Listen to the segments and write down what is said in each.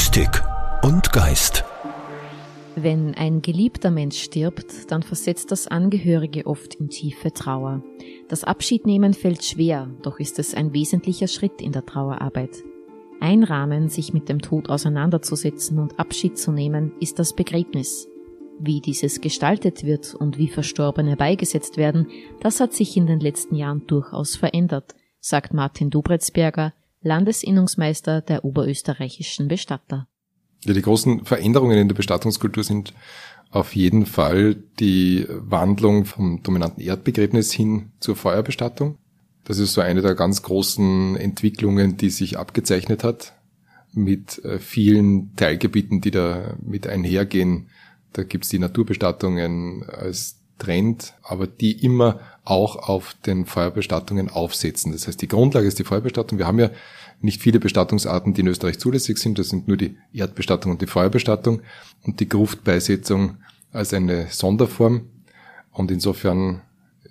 Mystik und Geist. Wenn ein geliebter Mensch stirbt, dann versetzt das Angehörige oft in tiefe Trauer. Das Abschiednehmen fällt schwer, doch ist es ein wesentlicher Schritt in der Trauerarbeit. Ein Rahmen, sich mit dem Tod auseinanderzusetzen und Abschied zu nehmen, ist das Begräbnis. Wie dieses gestaltet wird und wie Verstorbene beigesetzt werden, das hat sich in den letzten Jahren durchaus verändert, sagt Martin Dubretsberger, Landesinnungsmeister der oberösterreichischen Bestatter. Ja, die großen Veränderungen in der Bestattungskultur sind auf jeden Fall die Wandlung vom dominanten Erdbegräbnis hin zur Feuerbestattung. Das ist so eine der ganz großen Entwicklungen, die sich abgezeichnet hat, mit äh, vielen Teilgebieten, die da mit einhergehen. Da gibt's die Naturbestattungen als Trend, aber die immer auch auf den Feuerbestattungen aufsetzen. Das heißt, die Grundlage ist die Feuerbestattung. Wir haben ja nicht viele Bestattungsarten, die in Österreich zulässig sind. Das sind nur die Erdbestattung und die Feuerbestattung und die Gruftbeisetzung als eine Sonderform. Und insofern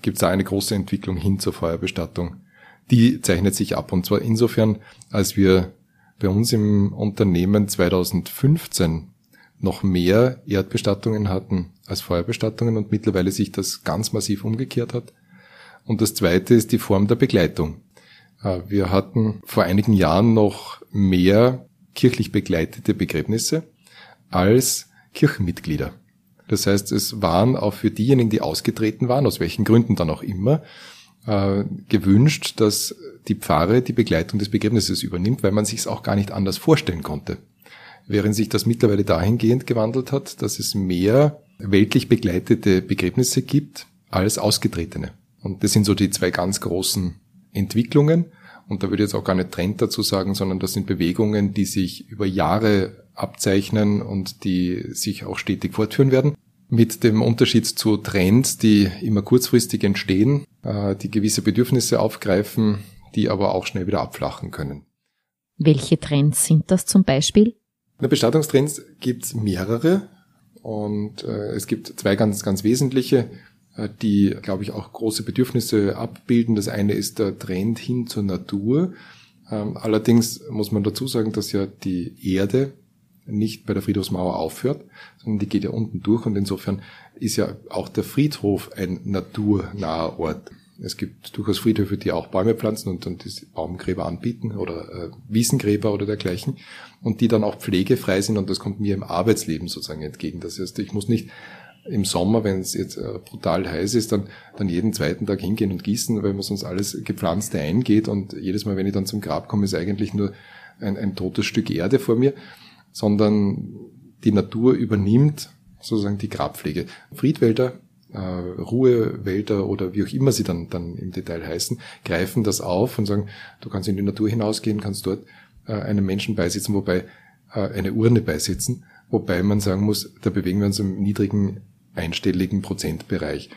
gibt es da eine große Entwicklung hin zur Feuerbestattung. Die zeichnet sich ab. Und zwar insofern, als wir bei uns im Unternehmen 2015 noch mehr Erdbestattungen hatten als Feuerbestattungen und mittlerweile sich das ganz massiv umgekehrt hat. Und das zweite ist die Form der Begleitung. Äh, wir hatten vor einigen Jahren noch mehr kirchlich begleitete Begräbnisse als Kirchenmitglieder. Das heißt, es waren auch für diejenigen, die ausgetreten waren, aus welchen Gründen dann auch immer, äh, gewünscht, dass die Pfarre die Begleitung des Begräbnisses übernimmt, weil man sich es auch gar nicht anders vorstellen konnte. Während sich das mittlerweile dahingehend gewandelt hat, dass es mehr weltlich begleitete Begräbnisse gibt als ausgetretene. Und das sind so die zwei ganz großen Entwicklungen. Und da würde ich jetzt auch gar nicht Trend dazu sagen, sondern das sind Bewegungen, die sich über Jahre abzeichnen und die sich auch stetig fortführen werden. Mit dem Unterschied zu Trends, die immer kurzfristig entstehen, äh, die gewisse Bedürfnisse aufgreifen, die aber auch schnell wieder abflachen können. Welche Trends sind das zum Beispiel? Der Bestattungstrends gibt es mehrere und äh, es gibt zwei ganz, ganz wesentliche. Äh, die, glaube ich, auch große Bedürfnisse abbilden. Das eine ist der Trend hin zur Natur. Ähm, allerdings muss man dazu sagen, dass ja die Erde nicht bei der Friedhofsmauer aufhört, sondern die geht ja unten durch und insofern ist ja auch der Friedhof ein naturnaher Ort. Es gibt durchaus Friedhöfe, die auch Bäume pflanzen und dann diese Baumgräber anbieten oder äh, Wiesengräber oder dergleichen und die dann auch pflegefrei sind und das kommt mir im Arbeitsleben sozusagen entgegen. Das heißt, ich muss nicht im Sommer, wenn es jetzt äh, brutal heiß ist, dann, dann jeden zweiten Tag hingehen und gießen, weil man sonst alles gepflanzte eingeht und jedes Mal, wenn ich dann zum Grab komme, ist eigentlich nur ein, ein totes Stück Erde vor mir, sondern die Natur übernimmt sozusagen die Grabpflege. Friedwälder, äh, Ruhewälder oder wie auch immer sie dann, dann im Detail heißen, greifen das auf und sagen, du kannst in die Natur hinausgehen, kannst dort äh, einem Menschen beisitzen, wobei äh, eine Urne beisitzen, wobei man sagen muss, da bewegen wir uns im niedrigen einstelligen Prozentbereich.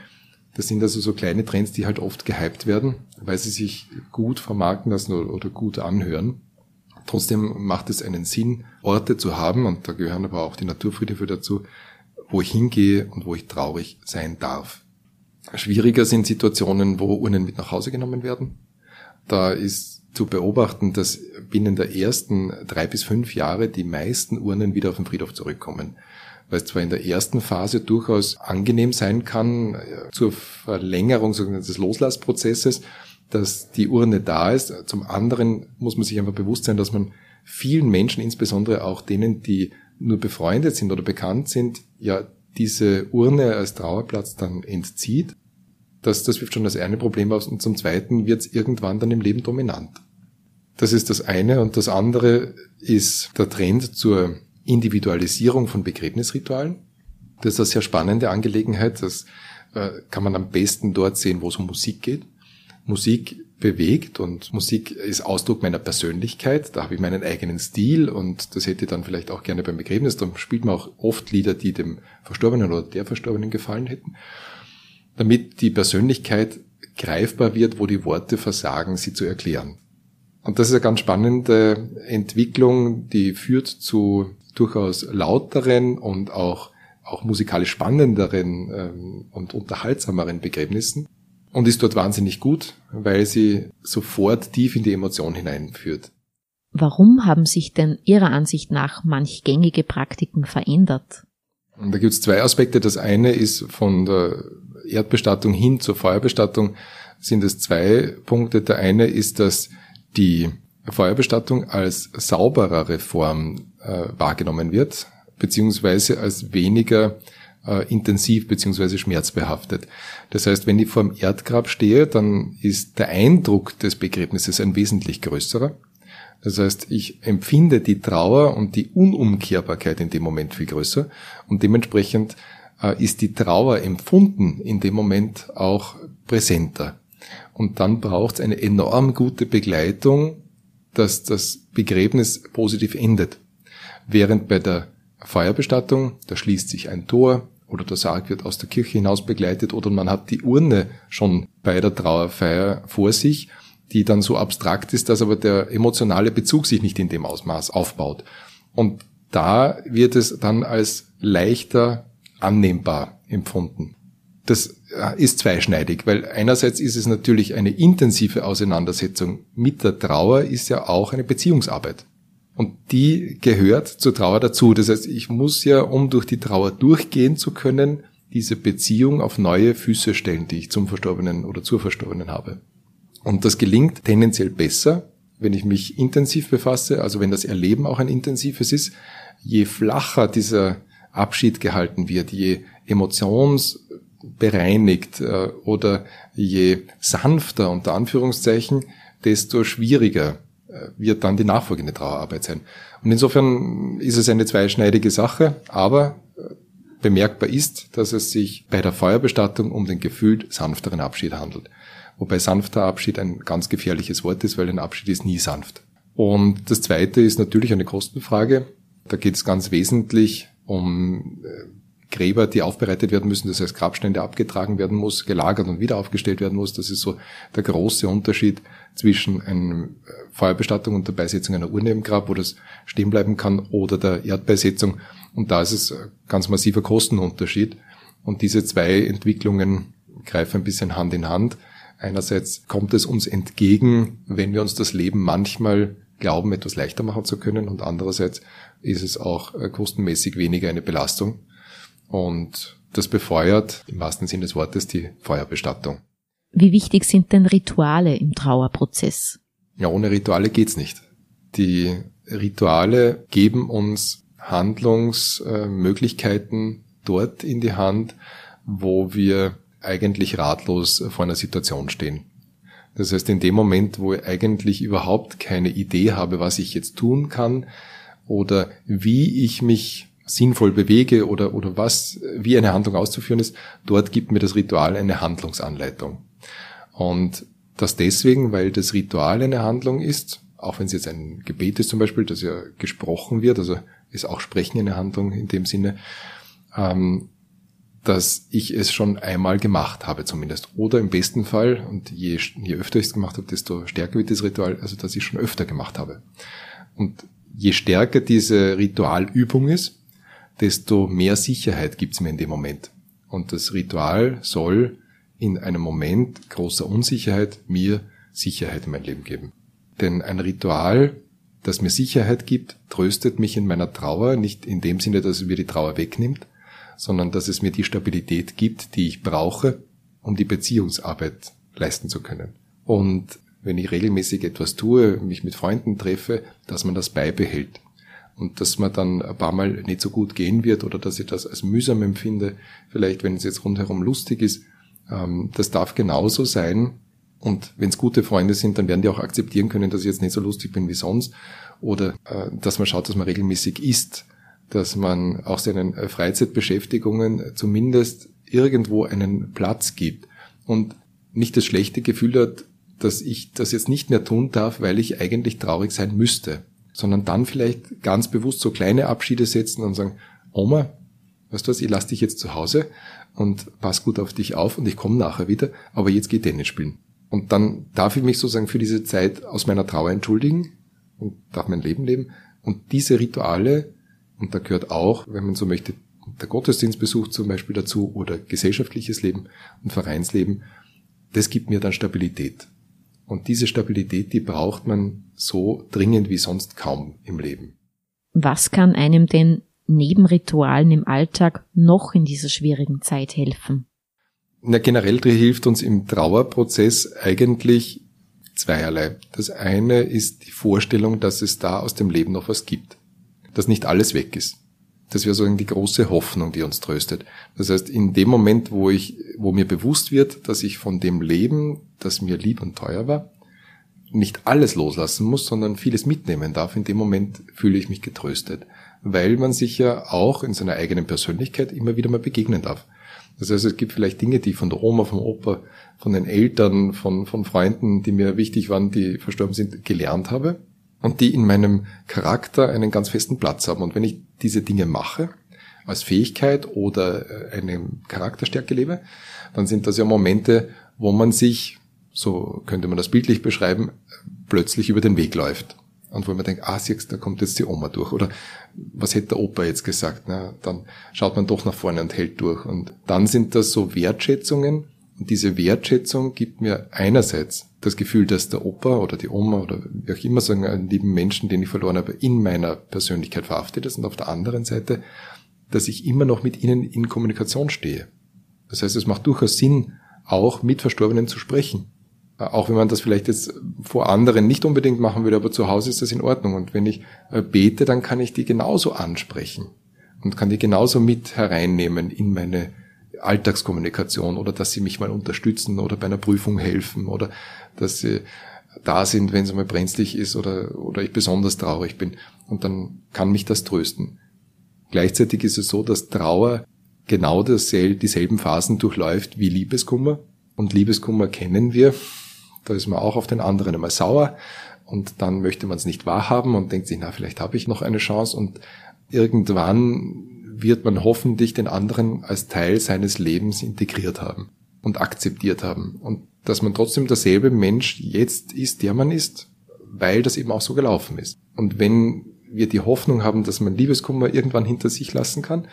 Das sind also so kleine Trends, die halt oft gehypt werden, weil sie sich gut vermarkten lassen oder gut anhören. Trotzdem macht es einen Sinn, Orte zu haben, und da gehören aber auch die Naturfriedhöfe dazu, wo ich hingehe und wo ich traurig sein darf. Schwieriger sind Situationen, wo Urnen mit nach Hause genommen werden. Da ist zu beobachten, dass binnen der ersten drei bis fünf Jahre die meisten Urnen wieder auf den Friedhof zurückkommen weil es zwar in der ersten Phase durchaus angenehm sein kann, äh, zur Verlängerung des Loslassprozesses, dass die Urne da ist. Zum anderen muss man sich einfach bewusst sein, dass man vielen Menschen, insbesondere auch denen, die nur befreundet sind oder bekannt sind, ja diese Urne als Trauerplatz dann entzieht. Das, das wirft schon das eine Problem aus und zum zweiten wird es irgendwann dann im Leben dominant. Das ist das eine und das andere ist der Trend zur Individualisierung von Begräbnisritualen. Das ist eine sehr spannende Angelegenheit. Das äh, kann man am besten dort sehen, wo es um Musik geht. Musik bewegt und Musik ist Ausdruck meiner Persönlichkeit. Da habe ich meinen eigenen Stil und das hätte ich dann vielleicht auch gerne beim Begräbnis. Darum spielt man auch oft Lieder, die dem Verstorbenen oder der Verstorbenen gefallen hätten. Damit die Persönlichkeit greifbar wird, wo die Worte versagen, sie zu erklären. Und das ist eine ganz spannende Entwicklung, die führt zu durchaus lauteren und auch, auch musikalisch spannenderen ähm, und unterhaltsameren Begräbnissen und ist dort wahnsinnig gut, weil sie sofort tief in die Emotion hineinführt. Warum haben sich denn Ihrer Ansicht nach manch gängige Praktiken verändert? Und da gibt es zwei Aspekte. Das eine ist von der Erdbestattung hin zur Feuerbestattung sind es zwei Punkte. Der eine ist, dass die Feuerbestattung als sauberere Form äh, wahrgenommen wird, beziehungsweise als weniger äh, intensiv beziehungsweise schmerzbehaftet. Das heißt, wenn ich vor dem Erdgrab stehe, dann ist der Eindruck des Begräbnisses ein wesentlich größerer. Das heißt, ich empfinde die Trauer und die Unumkehrbarkeit in dem Moment viel größer und dementsprechend äh, ist die Trauer empfunden in dem Moment auch präsenter. Und dann braucht es eine enorm gute Begleitung, dass das Begräbnis positiv endet. Während bei der Feuerbestattung, da schließt sich ein Tor oder der Sarg wird aus der Kirche hinaus begleitet oder man hat die Urne schon bei der Trauerfeier vor sich, die dann so abstrakt ist, dass aber der emotionale Bezug sich nicht in dem Ausmaß aufbaut. Und da wird es dann als leichter annehmbar empfunden. Das äh, ist zweischneidig, weil einerseits ist es natürlich eine intensive Auseinandersetzung mit der Trauer, ist ja auch eine Beziehungsarbeit. Und die gehört zur Trauer dazu. Das heißt, ich muss ja, um durch die Trauer durchgehen zu können, diese Beziehung auf neue Füße stellen, die ich zum Verstorbenen oder zur Verstorbenen habe. Und das gelingt tendenziell besser, wenn ich mich intensiv befasse, also wenn das Erleben auch ein intensives ist. Je flacher dieser Abschied gehalten wird, je emotionsbereinigt äh, oder je sanfter unter Anführungszeichen, desto schwieriger wird dann die nachfolgende Trauerarbeit sein. Und insofern ist es eine zweischneidige Sache, aber äh, bemerkbar ist, dass es sich bei der Feuerbestattung um den gefühlt sanfteren Abschied handelt. Wobei sanfter Abschied ein ganz gefährliches Wort ist, weil ein Abschied ist nie sanft. Und das zweite ist natürlich eine Kostenfrage. Da geht es ganz wesentlich um äh, Gräber, die aufbereitet werden müssen, das heißt Grabstände abgetragen werden muss, gelagert und wieder aufgestellt werden muss. Das ist so der große Unterschied zwischen einer äh, Feuerbestattung und der Beisetzung einer Urne im Grab, wo das stehen bleiben kann, oder der Erdbeisetzung. Und da ist es ganz massiver Kostenunterschied. Und diese zwei Entwicklungen greifen ein bisschen Hand in Hand. Einerseits kommt es uns entgegen, wenn wir uns das Leben manchmal glauben, etwas leichter machen zu können. Und andererseits ist es auch äh, kostenmäßig weniger eine Belastung. Und das befeuert im wahrsten Sinne des Wortes die Feuerbestattung. Wie wichtig sind denn Rituale im Trauerprozess? Ja, ohne Rituale geht's nicht. Die Rituale geben uns Handlungsmöglichkeiten dort in die Hand, wo wir eigentlich ratlos vor einer Situation stehen. Das heißt, in dem Moment, wo ich eigentlich überhaupt keine Idee habe, was ich jetzt tun kann oder wie ich mich sinnvoll bewege oder, oder was, wie eine Handlung auszuführen ist, dort gibt mir das Ritual eine Handlungsanleitung. Und das deswegen, weil das Ritual eine Handlung ist, auch wenn es jetzt ein Gebet ist zum Beispiel, das ja gesprochen wird, also ist auch Sprechen eine Handlung in dem Sinne, ähm, dass ich es schon einmal gemacht habe zumindest. Oder im besten Fall, und je, je öfter ich es gemacht habe, desto stärker wird das Ritual, also dass ich schon öfter gemacht habe. Und je stärker diese Ritualübung ist, desto mehr Sicherheit gibt es mir in dem Moment. Und das Ritual soll in einem Moment großer Unsicherheit mir Sicherheit in mein Leben geben. Denn ein Ritual, das mir Sicherheit gibt, tröstet mich in meiner Trauer, nicht in dem Sinne, dass es mir die Trauer wegnimmt, sondern dass es mir die Stabilität gibt, die ich brauche, um die Beziehungsarbeit leisten zu können. Und wenn ich regelmäßig etwas tue, mich mit Freunden treffe, dass man das beibehält. Und dass man dann ein paar Mal nicht so gut gehen wird oder dass ich das als mühsam empfinde, vielleicht wenn es jetzt rundherum lustig ist, ähm, das darf genauso sein. Und wenn es gute Freunde sind, dann werden die auch akzeptieren können, dass ich jetzt nicht so lustig bin wie sonst. Oder äh, dass man schaut, dass man regelmäßig isst dass man auch seinen äh, Freizeitbeschäftigungen zumindest irgendwo einen Platz gibt und nicht das schlechte Gefühl hat, dass ich das jetzt nicht mehr tun darf, weil ich eigentlich traurig sein müsste, sondern dann vielleicht ganz bewusst so kleine Abschiede setzen und sagen, Oma, weißt du was, ich lasse dich jetzt zu Hause und pass gut auf dich auf und ich komme nachher wieder, aber jetzt geh Tennis spielen. Und dann darf ich mich sozusagen für diese Zeit aus meiner Trauer entschuldigen und darf mein Leben leben. Und diese Rituale und da gehört auch, wenn man so möchte, der Gottesdienstbesuch zum Beispiel dazu oder gesellschaftliches Leben und Vereinsleben. Das gibt mir dann Stabilität. Und diese Stabilität, die braucht man so dringend wie sonst kaum im Leben. Was kann einem denn neben Ritualen im Alltag noch in dieser schwierigen Zeit helfen? Na, generell hilft uns im Trauerprozess eigentlich zweierlei. Das eine ist die Vorstellung, dass es da aus dem Leben noch was gibt. Dass nicht alles weg ist. Das wäre so die große Hoffnung, die uns tröstet. Das heißt, in dem Moment, wo ich, wo mir bewusst wird, dass ich von dem Leben, das mir lieb und teuer war, nicht alles loslassen muss, sondern vieles mitnehmen darf, in dem Moment fühle ich mich getröstet. Weil man sich ja auch in seiner eigenen Persönlichkeit immer wieder mal begegnen darf. Das heißt, es gibt vielleicht Dinge, die von der Oma, vom Opa, von den Eltern, von, von Freunden, die mir wichtig waren, die verstorben sind, gelernt habe und die in meinem Charakter einen ganz festen Platz haben. Und wenn ich diese Dinge mache, als Fähigkeit oder äh, eine Charakterstärke lebe, dann sind das ja Momente, wo man sich, so könnte man das bildlich beschreiben, plötzlich über den Weg läuft. Und wo man denkt, ah, siehst, da kommt jetzt die Oma durch. Oder was hätte der Opa jetzt gesagt? Na, dann schaut man doch nach vorne und hält durch. Und dann sind das so Wertschätzungen. Und diese Wertschätzung gibt mir einerseits das Gefühl, dass der Opa oder die Oma oder wie auch immer sagen, einen lieben Menschen, den ich verloren habe, in meiner Persönlichkeit verhaftet ist. Und auf der anderen Seite, dass ich immer noch mit ihnen in Kommunikation stehe. Das heißt, es macht durchaus Sinn, auch mit Verstorbenen zu sprechen. Äh, auch wenn man das vielleicht jetzt vor anderen nicht unbedingt machen würde, aber zu Hause ist das in Ordnung. Und wenn ich äh, bete, dann kann ich die genauso ansprechen und kann die genauso mit hereinnehmen in meine Alltagskommunikation oder dass sie mich mal unterstützen oder bei einer Prüfung helfen oder dass sie da sind, wenn es mal brenzlig ist oder, oder ich besonders traurig bin. Und dann kann mich das trösten. Gleichzeitig ist es so, dass Trauer genau dieselben Phasen durchläuft wie Liebeskummer. Und Liebeskummer kennen wir. Da ist man auch auf den anderen einmal sauer und dann möchte man es nicht wahrhaben und denkt sich, na, vielleicht habe ich noch eine Chance und irgendwann wird man hoffentlich den anderen als Teil seines Lebens integriert haben und akzeptiert haben und dass man trotzdem derselbe Mensch jetzt ist, der man ist, weil das eben auch so gelaufen ist. Und wenn wir die Hoffnung haben, dass man Liebeskummer irgendwann hinter sich lassen kann,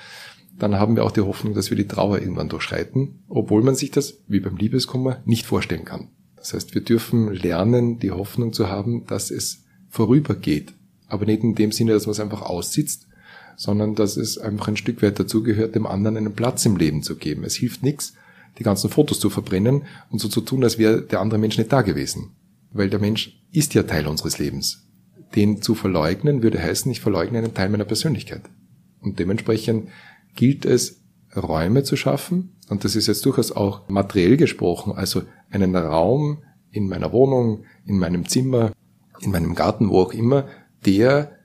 dann haben wir auch die Hoffnung, dass wir die Trauer irgendwann durchschreiten, obwohl man sich das, wie beim Liebeskummer, nicht vorstellen kann. Das heißt, wir dürfen lernen, die Hoffnung zu haben, dass es vorübergeht. Aber nicht in dem Sinne, dass man es einfach aussitzt, sondern dass es einfach ein Stück weit dazugehört, dem anderen einen Platz im Leben zu geben. Es hilft nichts, die ganzen Fotos zu verbrennen und so zu tun, als wäre der andere Mensch nicht da gewesen. Weil der Mensch ist ja Teil unseres Lebens. Den zu verleugnen würde heißen, ich verleugne einen Teil meiner Persönlichkeit. Und dementsprechend gilt es, Räume zu schaffen. Und das ist jetzt durchaus auch materiell gesprochen, also einen Raum in meiner Wohnung, in meinem Zimmer, in meinem Garten, wo auch immer, der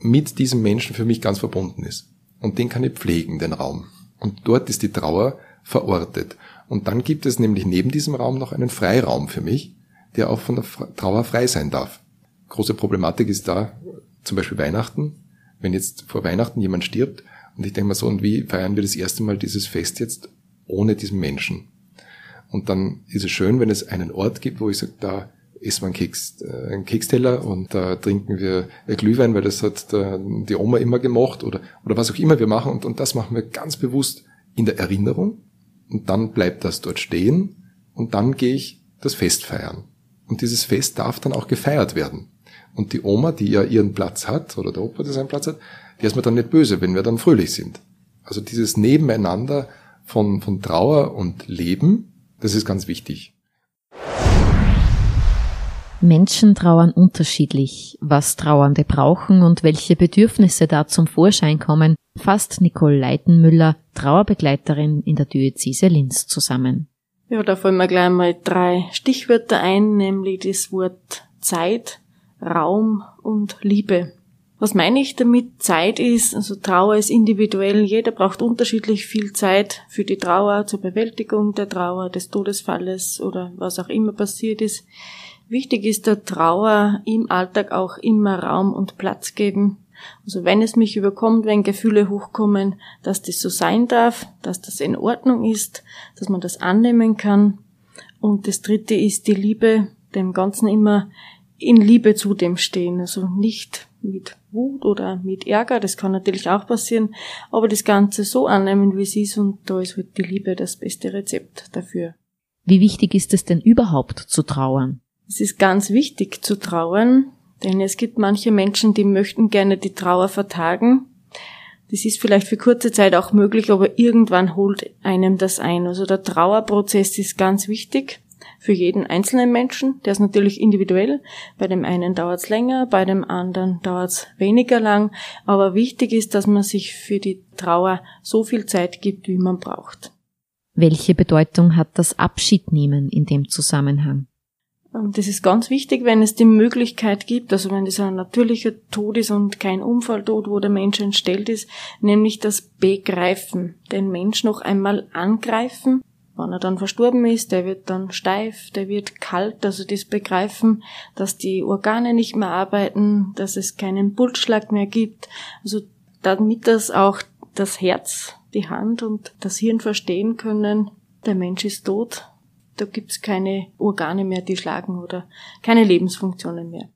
mit diesem Menschen für mich ganz verbunden ist. Und den kann ich pflegen, den Raum. Und dort ist die Trauer verortet. Und dann gibt es nämlich neben diesem Raum noch einen Freiraum für mich, der auch von der Trauer frei sein darf. Große Problematik ist da zum Beispiel Weihnachten. Wenn jetzt vor Weihnachten jemand stirbt und ich denke mal so, und wie feiern wir das erste Mal dieses Fest jetzt ohne diesen Menschen? Und dann ist es schön, wenn es einen Ort gibt, wo ich sage, da essen wir einen, Keks, äh, einen Keksteller und da trinken wir Glühwein, weil das hat die Oma immer gemacht oder, oder was auch immer wir machen. Und, und das machen wir ganz bewusst in der Erinnerung und dann bleibt das dort stehen und dann gehe ich das Fest feiern. Und dieses Fest darf dann auch gefeiert werden. Und die Oma, die ja ihren Platz hat, oder der Opa, der seinen Platz hat, die ist mir dann nicht böse, wenn wir dann fröhlich sind. Also dieses Nebeneinander von, von Trauer und Leben, das ist ganz wichtig. Menschen trauern unterschiedlich. Was Trauernde brauchen und welche Bedürfnisse da zum Vorschein kommen, fasst Nicole Leitenmüller, Trauerbegleiterin in der Diözese Linz, zusammen. Ja, da fallen mir gleich mal drei Stichwörter ein, nämlich das Wort Zeit, Raum und Liebe. Was meine ich damit? Zeit ist, also Trauer ist individuell. Jeder braucht unterschiedlich viel Zeit für die Trauer, zur Bewältigung der Trauer, des Todesfalles oder was auch immer passiert ist. Wichtig ist der Trauer im Alltag auch immer Raum und Platz geben. Also wenn es mich überkommt, wenn Gefühle hochkommen, dass das so sein darf, dass das in Ordnung ist, dass man das annehmen kann. Und das dritte ist die Liebe, dem Ganzen immer in Liebe zu dem stehen. Also nicht mit Wut oder mit Ärger, das kann natürlich auch passieren, aber das Ganze so annehmen, wie es ist und da ist halt die Liebe das beste Rezept dafür. Wie wichtig ist es denn überhaupt zu trauern? Es ist ganz wichtig zu trauern, denn es gibt manche Menschen, die möchten gerne die Trauer vertagen. Das ist vielleicht für kurze Zeit auch möglich, aber irgendwann holt einem das ein. Also der Trauerprozess ist ganz wichtig für jeden einzelnen Menschen. Der ist natürlich individuell. Bei dem einen dauert es länger, bei dem anderen dauert es weniger lang. Aber wichtig ist, dass man sich für die Trauer so viel Zeit gibt, wie man braucht. Welche Bedeutung hat das Abschiednehmen in dem Zusammenhang? Und das ist ganz wichtig, wenn es die Möglichkeit gibt, also wenn das ein natürlicher Tod ist und kein Unfalltod, wo der Mensch entstellt ist, nämlich das Begreifen, den Mensch noch einmal angreifen. Wenn er dann verstorben ist, der wird dann steif, der wird kalt, also das Begreifen, dass die Organe nicht mehr arbeiten, dass es keinen Pulsschlag mehr gibt, also damit das auch das Herz, die Hand und das Hirn verstehen können, der Mensch ist tot, da gibt's keine Organe mehr, die schlagen oder keine Lebensfunktionen mehr.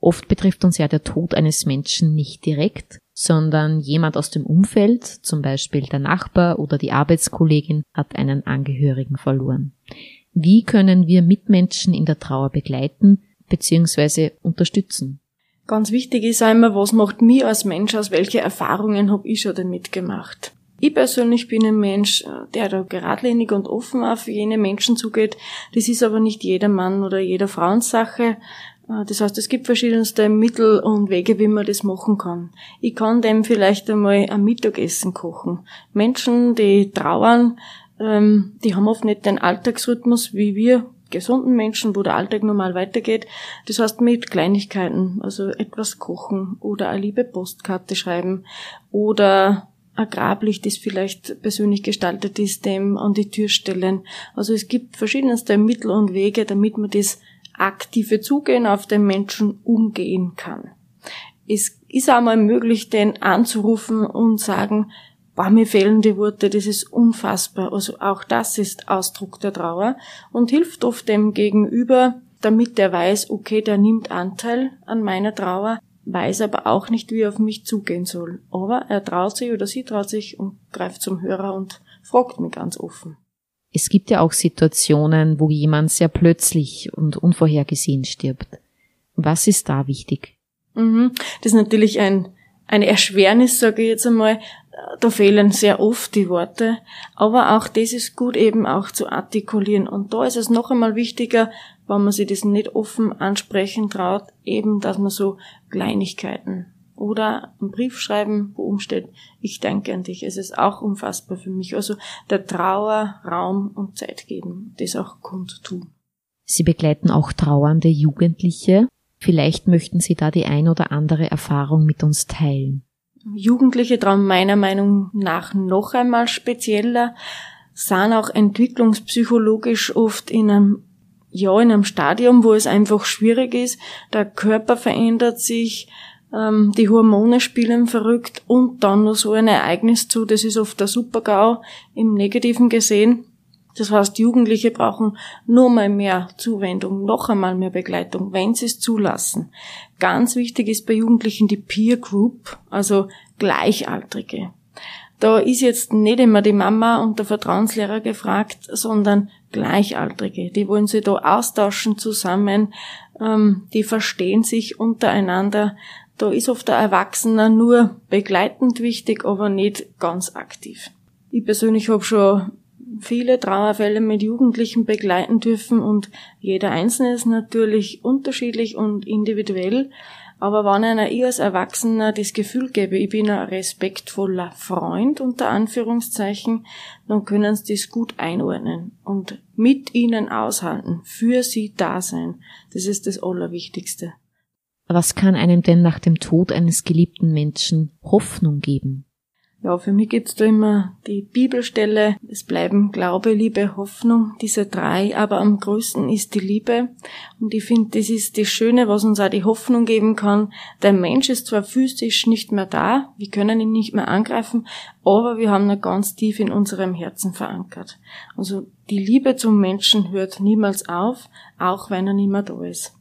Oft betrifft uns ja der Tod eines Menschen nicht direkt, sondern jemand aus dem Umfeld, zum Beispiel der Nachbar oder die Arbeitskollegin, hat einen Angehörigen verloren. Wie können wir Mitmenschen in der Trauer begleiten bzw. unterstützen? Ganz wichtig ist einmal, was macht mir als Mensch aus, welche Erfahrungen habe ich schon damit gemacht. Ich persönlich bin ein Mensch, äh, der da geradlinig und offen auf jene Menschen zugeht. Das ist aber nicht jeder Mann oder jeder Frauensache. Äh, das heißt, es gibt verschiedenste Mittel und Wege, wie man das machen kann. Ich kann dem vielleicht einmal ein Mittagessen kochen. Menschen, die trauern, ähm, die haben oft nicht den Alltagsrhythmus wie wir gesunden Menschen, wo der Alltag normal weitergeht. Das heißt mit Kleinigkeiten, also etwas kochen oder eine liebe Postkarte schreiben oder ein Grablicht, das vielleicht persönlich gestaltet ist, dem an die Tür stellen. Also es gibt verschiedenste Mittel und Wege, damit man das aktive Zugehen auf den Menschen umgehen kann. Es ist einmal möglich, den anzurufen und sagen, boah, mir fehlen die Worte, das ist unfassbar. Also auch das ist Ausdruck der Trauer und hilft oft dem Gegenüber, damit der weiß, okay, der nimmt Anteil an meiner Trauer weiß aber auch nicht, wie er auf mich zugehen soll. Aber er traut sich oder sie traut sich und greift zum Hörer und fragt mich ganz offen. Es gibt ja auch Situationen, wo jemand sehr plötzlich und unvorhergesehen stirbt. Was ist da wichtig? Mhm. Das ist natürlich ein, eine Erschwernis, sage ich jetzt einmal. Da fehlen sehr oft die Worte. Aber auch das ist gut eben auch zu artikulieren. Und da ist es noch einmal wichtiger, wenn man sich das nicht offen ansprechen traut, eben, dass man so Kleinigkeiten oder einen Brief schreiben, wo umsteht, ich denke an dich. Es ist auch unfassbar für mich. Also der Trauer Raum und Zeit geben, das auch kundtun. Sie begleiten auch trauernde Jugendliche. Vielleicht möchten Sie da die ein oder andere Erfahrung mit uns teilen. Jugendliche trauen meiner Meinung nach noch einmal spezieller, sind auch entwicklungspsychologisch oft in einem ja, in einem Stadium, wo es einfach schwierig ist, der Körper verändert sich, ähm, die Hormone spielen verrückt und dann noch so ein Ereignis zu, das ist oft der Supergau im Negativen gesehen. Das heißt, Jugendliche brauchen nur mal mehr Zuwendung, noch einmal mehr Begleitung, wenn sie es zulassen. Ganz wichtig ist bei Jugendlichen die Peer Group, also Gleichaltrige. Da ist jetzt nicht immer die Mama und der Vertrauenslehrer gefragt, sondern Gleichaltrige. Die wollen sich da austauschen zusammen, ähm, die verstehen sich untereinander. Da ist oft der Erwachsener nur begleitend wichtig, aber nicht ganz aktiv. Ich persönlich habe schon viele Trauerfälle mit Jugendlichen begleiten dürfen und jeder Einzelne ist natürlich unterschiedlich und individuell. Aber wenn einer ich als Erwachsener das Gefühl gebe, ich bin ein respektvoller Freund unter Anführungszeichen, dann können sie das gut einordnen und mit ihnen aushalten, für sie da sein. Das ist das Allerwichtigste. Was kann einem denn nach dem Tod eines geliebten Menschen Hoffnung geben? Ja, für mich gibt's da immer die Bibelstelle. Es bleiben Glaube, Liebe, Hoffnung, diese drei, aber am größten ist die Liebe. Und ich finde, das ist das Schöne, was uns auch die Hoffnung geben kann. Der Mensch ist zwar physisch nicht mehr da, wir können ihn nicht mehr angreifen, aber wir haben ihn ganz tief in unserem Herzen verankert. Also die Liebe zum Menschen hört niemals auf, auch wenn er nicht mehr da ist.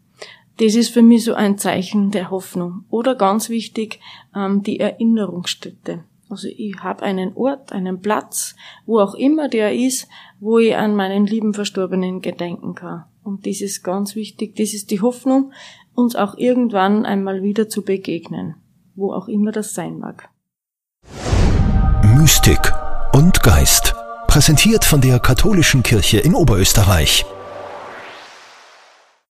Das ist für mich so ein Zeichen der Hoffnung. Oder ganz wichtig, ähm, die Erinnerungsstätte. Also ich habe einen Ort, einen Platz, wo auch immer der ist, wo ich an meinen lieben Verstorbenen gedenken kann. Und das ist ganz wichtig. Das ist die Hoffnung, uns auch irgendwann einmal wieder zu begegnen, wo auch immer das sein mag. Mystik und Geist. Präsentiert von der Katholischen Kirche in Oberösterreich.